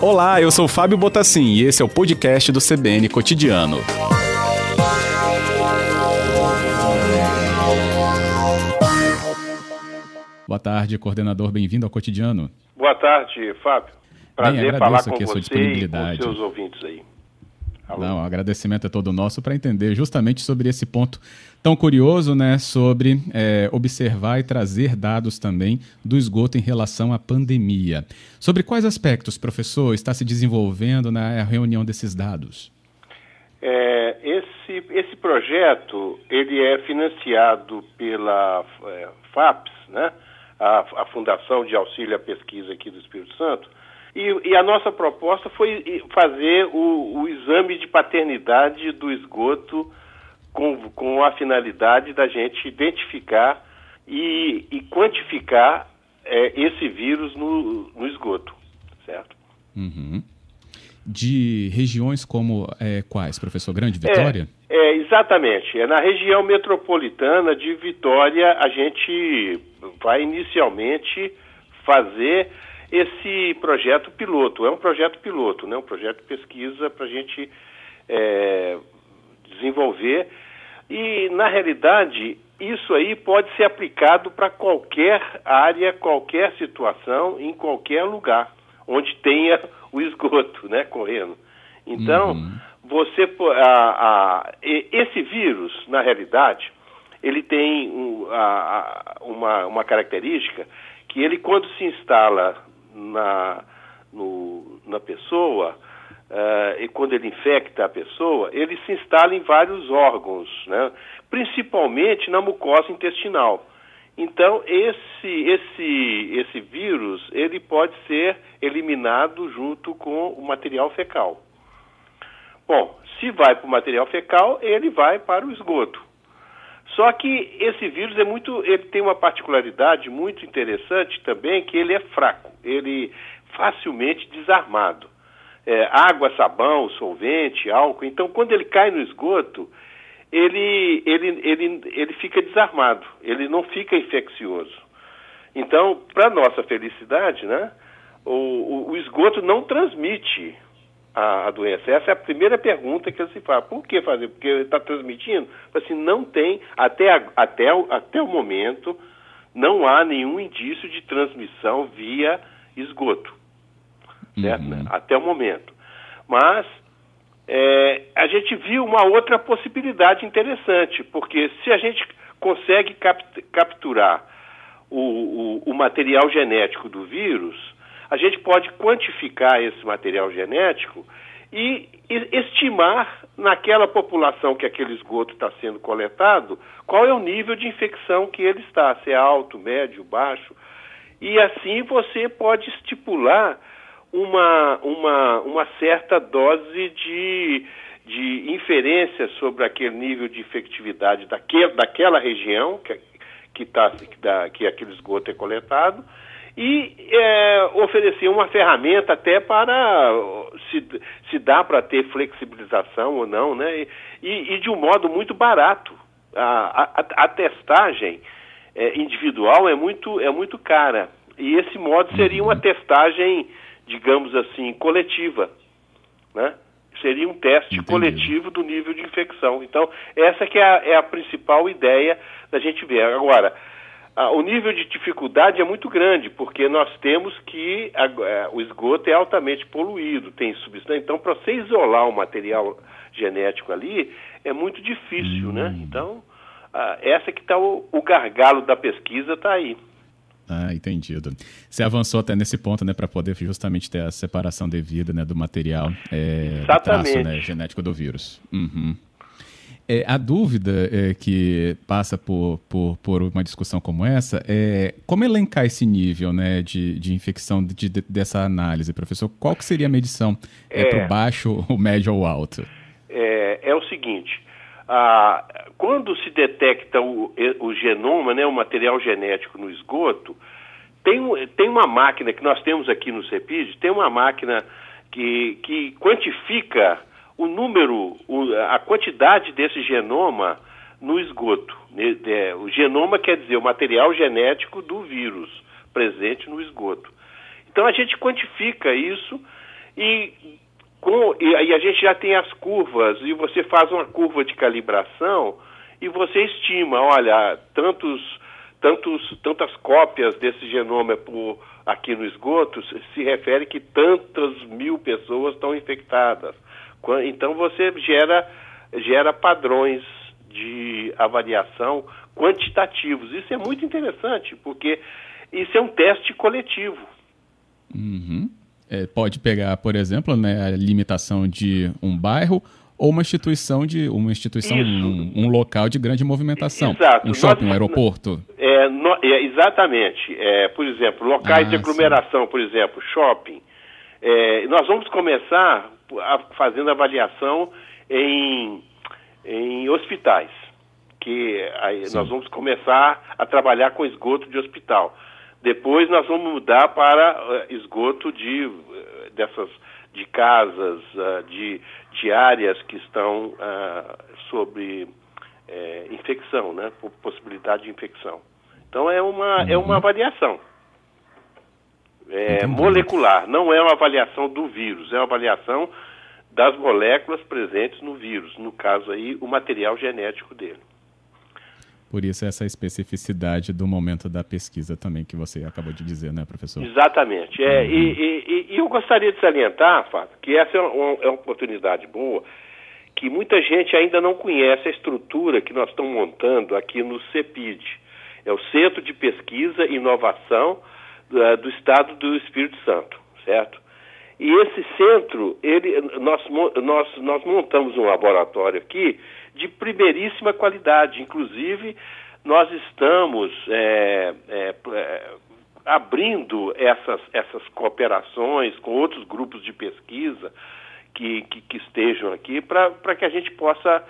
Olá, eu sou Fábio Botassin e esse é o podcast do CBN Cotidiano. Boa tarde, coordenador, bem-vindo ao Cotidiano. Boa tarde, Fábio. Prazer Bem, falar com aqui a sua você disponibilidade. e com seus ouvintes aí. Alô? Não, o agradecimento é todo nosso para entender justamente sobre esse ponto tão curioso, né, sobre é, observar e trazer dados também do esgoto em relação à pandemia. Sobre quais aspectos, professor, está se desenvolvendo na reunião desses dados? É, esse, esse projeto ele é financiado pela é, FAPES, né, a, a Fundação de Auxílio à Pesquisa aqui do Espírito Santo, e, e a nossa proposta foi fazer o, o exame de paternidade do esgoto com, com a finalidade da gente identificar e, e quantificar é, esse vírus no, no esgoto, certo? Uhum. De regiões como é, quais, professor? Grande Vitória? É, é, exatamente. É na região metropolitana de Vitória a gente vai inicialmente fazer esse projeto piloto. É um projeto piloto, né? um projeto de pesquisa para a gente é, desenvolver. E, na realidade, isso aí pode ser aplicado para qualquer área, qualquer situação, em qualquer lugar, onde tenha o esgoto né, correndo. Então, uhum. você a, a, esse vírus, na realidade, ele tem um, a, uma, uma característica que ele, quando se instala na, no, na pessoa, uh, e quando ele infecta a pessoa, ele se instala em vários órgãos, né? principalmente na mucosa intestinal. Então, esse, esse, esse vírus, ele pode ser eliminado junto com o material fecal. Bom, se vai para o material fecal, ele vai para o esgoto. Só que esse vírus é muito, ele tem uma particularidade muito interessante também, que ele é fraco, ele facilmente desarmado. É, água, sabão, solvente, álcool. Então, quando ele cai no esgoto, ele, ele, ele, ele fica desarmado, ele não fica infeccioso. Então, para nossa felicidade, né, o, o, o esgoto não transmite a, a, doença? Essa é a primeira pergunta que se faz. Por que fazer? Porque está transmitindo? Assim, não tem, até, a, até, até o momento, não há nenhum indício de transmissão via esgoto. Uhum. Até o momento. Mas é, a gente viu uma outra possibilidade interessante, porque se a gente consegue capt, capturar o, o, o material genético do vírus, a gente pode quantificar esse material genético e estimar naquela população que aquele esgoto está sendo coletado qual é o nível de infecção que ele está, se é alto, médio, baixo. E assim você pode estipular uma, uma, uma certa dose de, de inferência sobre aquele nível de infectividade daquele, daquela região que, que, tá, que, da, que aquele esgoto é coletado e é, oferecer uma ferramenta até para se, se dá para ter flexibilização ou não, né? E, e, de um modo muito barato. A, a, a testagem é, individual é muito, é muito cara. E esse modo seria uma uhum. testagem, digamos assim, coletiva, né? Seria um teste Entendi. coletivo do nível de infecção. Então, essa que é a, é a principal ideia da gente ver. Agora, ah, o nível de dificuldade é muito grande, porque nós temos que a, a, é, o esgoto é altamente poluído, tem substância. Então, para você isolar o material genético ali, é muito difícil, né? hum. né? Então, ah, essa que está o, o, gargalo da pesquisa está aí. Ah, entendido. Você avançou até nesse ponto, né, para poder justamente ter a separação devida, né, do material é, traço, né, genético do vírus. Uhum. É, a dúvida é, que passa por, por, por, uma discussão como essa é como elencar esse nível né, de, de infecção de, de, dessa análise, professor? Qual que seria a medição? É, é para o baixo, o médio ou o alto? É, é o seguinte, ah, quando se detecta o, o genoma, né, o material genético no esgoto, tem, tem uma máquina que nós temos aqui no CEPID, tem uma máquina que, que quantifica o número, a quantidade desse genoma no esgoto. O genoma quer dizer o material genético do vírus presente no esgoto. Então a gente quantifica isso e, com, e aí a gente já tem as curvas e você faz uma curva de calibração e você estima, olha, tantos, tantos, tantas cópias desse genoma por aqui no esgoto se refere que tantas mil pessoas estão infectadas. Então você gera, gera padrões de avaliação quantitativos. Isso é muito interessante, porque isso é um teste coletivo. Uhum. É, pode pegar, por exemplo, né, a limitação de um bairro ou uma instituição de uma instituição um, um, local de grande movimentação Exato. um shopping um aeroporto é, no, é exatamente é, por exemplo locais ah, de aglomeração sim. por exemplo shopping é, nós vamos começar a, fazendo avaliação em, em hospitais que aí nós vamos começar a trabalhar com esgoto de hospital depois nós vamos mudar para uh, esgoto de uh, dessas de casas, uh, de, de áreas que estão uh, sobre é, infecção, né? possibilidade de infecção. Então é uma, é uma uhum. É, molecular, não é uma avaliação do vírus, é uma avaliação das moléculas presentes no vírus, no caso aí o material genético dele. Por isso essa especificidade do momento da pesquisa também que você acabou de dizer, né, professor? Exatamente. É, uhum. e, e, e, eu gostaria de salientar, Fábio, que essa é uma, é uma, oportunidade boa, que muita gente ainda não conhece a estrutura que nós estamos montando aqui no CEPID. É o Centro de Pesquisa e Inovação do, do Estado do Espírito Santo, certo? E esse centro, ele, nós, nós, nós montamos um laboratório aqui de primeiríssima qualidade. Inclusive, nós estamos é, é, é, abrindo essas, essas cooperações com outros grupos de pesquisa que, que, que estejam aqui para que a gente possa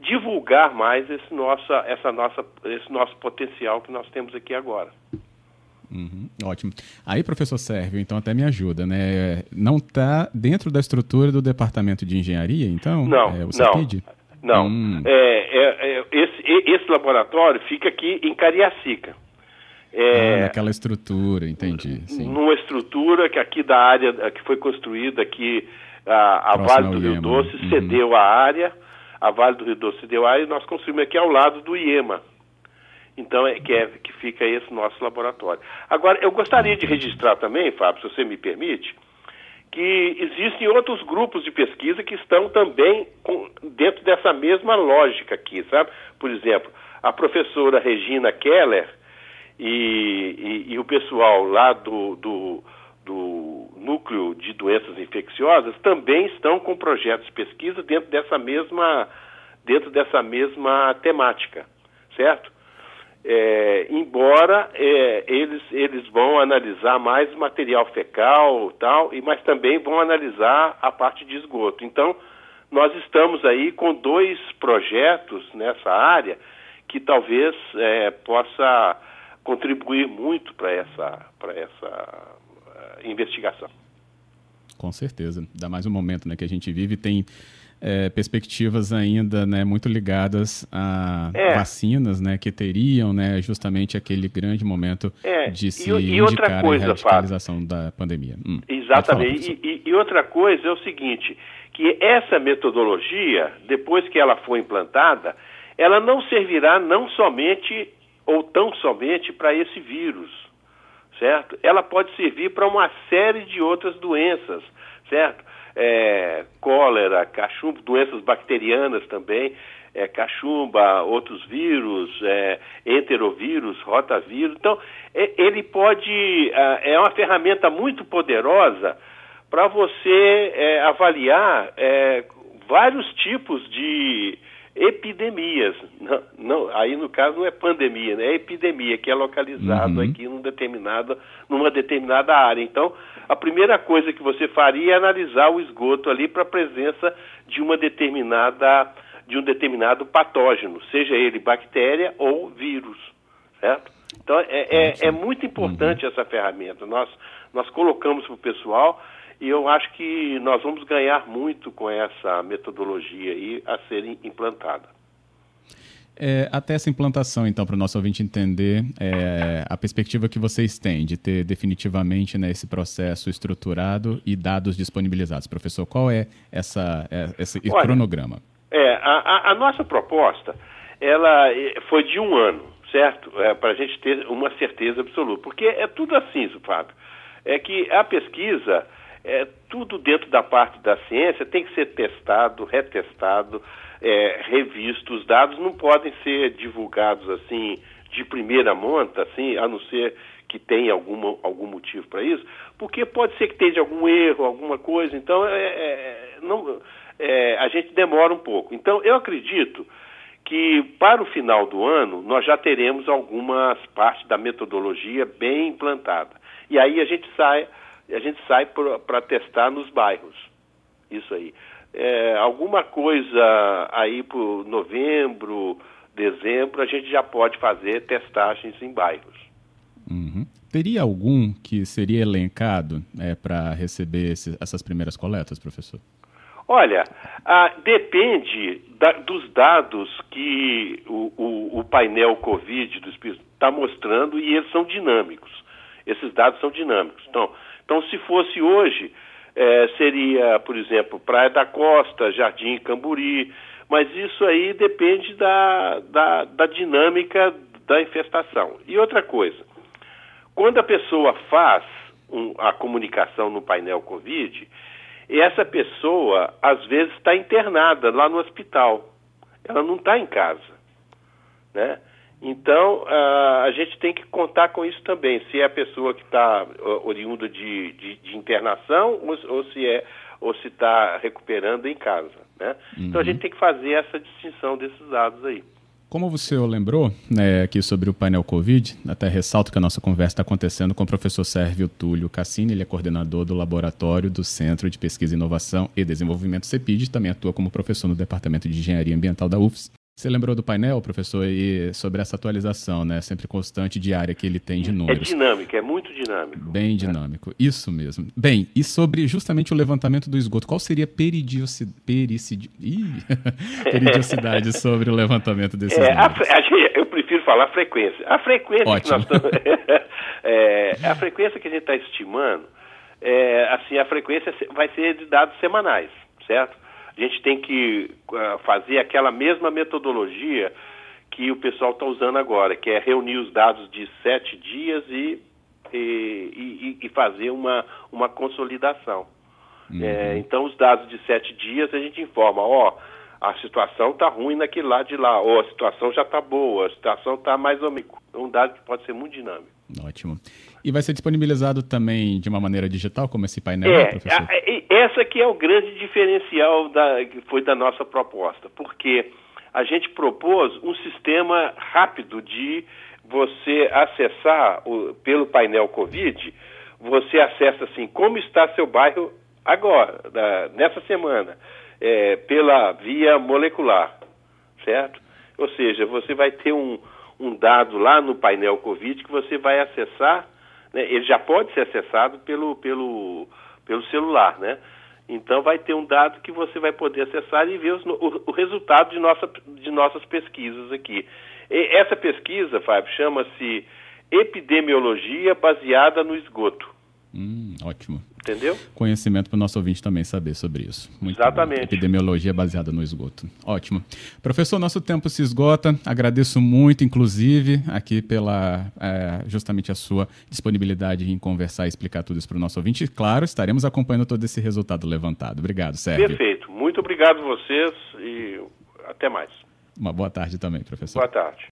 divulgar mais esse, nossa, essa nossa, esse nosso potencial que nós temos aqui agora. Uhum, ótimo. Aí, professor Sérgio, então até me ajuda, né? Não está dentro da estrutura do departamento de engenharia, então? Não, é, o CEPID? não. Não. Hum. É, é, é, esse, esse laboratório fica aqui em Cariacica. É, ah, naquela estrutura, entendi. Sim. Numa estrutura que aqui da área que foi construída aqui, a, a Vale do Rio Doce uhum. cedeu a área, a Vale do Rio Doce cedeu a área e nós construímos aqui ao lado do IEMA. Então é que, é que fica esse nosso laboratório. Agora, eu gostaria de registrar também, Fábio, se você me permite, que existem outros grupos de pesquisa que estão também com, dentro dessa mesma lógica aqui, sabe? Por exemplo, a professora Regina Keller e, e, e o pessoal lá do, do, do, Núcleo de Doenças Infecciosas também estão com projetos de pesquisa dentro dessa mesma, dentro dessa mesma temática, certo? É, embora é, eles, eles vão analisar mais material fecal tal, e, mas também vão analisar a parte de esgoto. Então, nós estamos aí com dois projetos nessa área que talvez é, possa contribuir muito para essa, essa uh, investigação. Com certeza. Dá mais um momento né, que a gente vive tem é, perspectivas ainda né, muito ligadas a é. vacinas, né, que teriam né, justamente aquele grande momento é. de se e, e indicar coisa, a radicalização Fábio, da pandemia. Hum, Exatamente. Falar, e, e outra coisa é o seguinte, que essa metodologia, depois que ela for implantada, ela não servirá não somente ou tão somente para esse vírus, certo? Ela pode servir para uma série de outras doenças, certo? É, cólera, cachumba, doenças bacterianas também, é, cachumba, outros vírus, é, enterovírus, rotavírus. Então, é, ele pode, é uma ferramenta muito poderosa para você é, avaliar é, vários tipos de epidemias. Não, não, aí no caso não é pandemia, né? é epidemia, que é localizado uhum. aqui num determinado, numa determinada área. Então, a primeira coisa que você faria é analisar o esgoto ali para a presença de uma determinada de um determinado patógeno, seja ele bactéria ou vírus, certo? Então é, é, é muito importante uhum. essa ferramenta. Nós, nós colocamos para o pessoal e eu acho que nós vamos ganhar muito com essa metodologia aí a ser implantada. É, até essa implantação, então, para o nosso ouvinte entender é, a perspectiva que vocês têm de ter definitivamente né, esse processo estruturado e dados disponibilizados. Professor, qual é essa, é, esse Olha, cronograma? É, a, a, nossa proposta ela é, foi de um ano, certo? É, para a gente ter uma certeza absoluta. Porque é tudo assim, Fábio. É que a pesquisa, é, tudo dentro da parte da ciência tem que ser testado, retestado, é, revisto. Os dados não podem ser divulgados assim de primeira monta, assim, a não ser que tenha alguma, algum motivo para isso, porque pode ser que tenha algum erro, alguma coisa. Então, é, é, não, é, a gente demora um pouco. Então, eu acredito que para o final do ano nós já teremos algumas partes da metodologia bem implantada. E aí a gente sai, a gente sai para testar nos bairros. Isso aí é, alguma coisa aí por novembro, dezembro, a gente já pode fazer testagens em bairros. Uhum. Teria algum que seria elencado é, para receber esse, essas primeiras coletas, professor? Olha, ah, depende da, dos dados que o, o, o painel Covid do Espírito está mostrando e eles são dinâmicos. Esses dados são dinâmicos. Então, então se fosse hoje, é, seria, por exemplo, Praia da Costa, Jardim Camburi, mas isso aí depende da, da, da dinâmica da infestação. E outra coisa, quando a pessoa faz um, a comunicação no painel Covid, essa pessoa às vezes está internada lá no hospital, ela não está em casa, né? Então, a gente tem que contar com isso também, se é a pessoa que está oriunda de, de, de internação ou, ou, se é ou se está recuperando em casa. Né? Uhum. Então, a gente tem que fazer essa distinção desses dados aí. Como você lembrou né, aqui sobre o painel Covid, até ressalto que a nossa conversa está acontecendo com o professor Sérvio Túlio Cassini, ele é coordenador do laboratório do Centro de Pesquisa, Inovação e Desenvolvimento CEPID, também atua como professor no Departamento de Engenharia Ambiental da UFS. Você lembrou do painel, professor, e sobre essa atualização, né? Sempre constante, diária que ele tem de é números. É dinâmico, é muito dinâmico. Bem né? dinâmico, isso mesmo. Bem, e sobre justamente o levantamento do esgoto, qual seria a peridiosidade sobre o levantamento desses é, a, a, Eu prefiro falar frequência. A frequência Ótimo. que nós estamos... é, a frequência que a gente está estimando, é, assim, a frequência vai ser de dados semanais, certo? A gente tem que uh, fazer aquela mesma metodologia que o pessoal está usando agora, que é reunir os dados de sete dias e, e, e, e fazer uma, uma consolidação. Uhum. É, então, os dados de sete dias a gente informa, ó, a situação está ruim naquele lado de lá, ou a situação já está boa, a situação está mais ou menos. É um dado que pode ser muito dinâmico. Ótimo. E vai ser disponibilizado também de uma maneira digital, como esse painel, é, professor? essa que é o grande diferencial da, que foi da nossa proposta, porque a gente propôs um sistema rápido de você acessar o, pelo painel Covid, você acessa assim, como está seu bairro agora, da, nessa semana, é, pela via molecular, certo? Ou seja, você vai ter um, um dado lá no painel Covid que você vai acessar, né, ele já pode ser acessado pelo, pelo, pelo celular, né? Então vai ter um dado que você vai poder acessar e ver os, o, o, resultado de, nossa, de nossas pesquisas aqui. E essa pesquisa, Fábio, chama-se Epidemiologia Baseada no Esgoto. Hum, ótimo. Entendeu? Conhecimento para o nosso ouvinte também saber sobre isso. Muito Exatamente. Bom. Epidemiologia baseada no esgoto. Ótimo. Professor, nosso tempo se esgota. Agradeço muito, inclusive, aqui pela é, justamente a sua disponibilidade em conversar e explicar tudo isso para o nosso ouvinte. E, claro, estaremos acompanhando todo esse resultado levantado. Obrigado, Sérgio. Perfeito. Muito obrigado a vocês e até mais. Uma boa tarde também, professor. Boa tarde.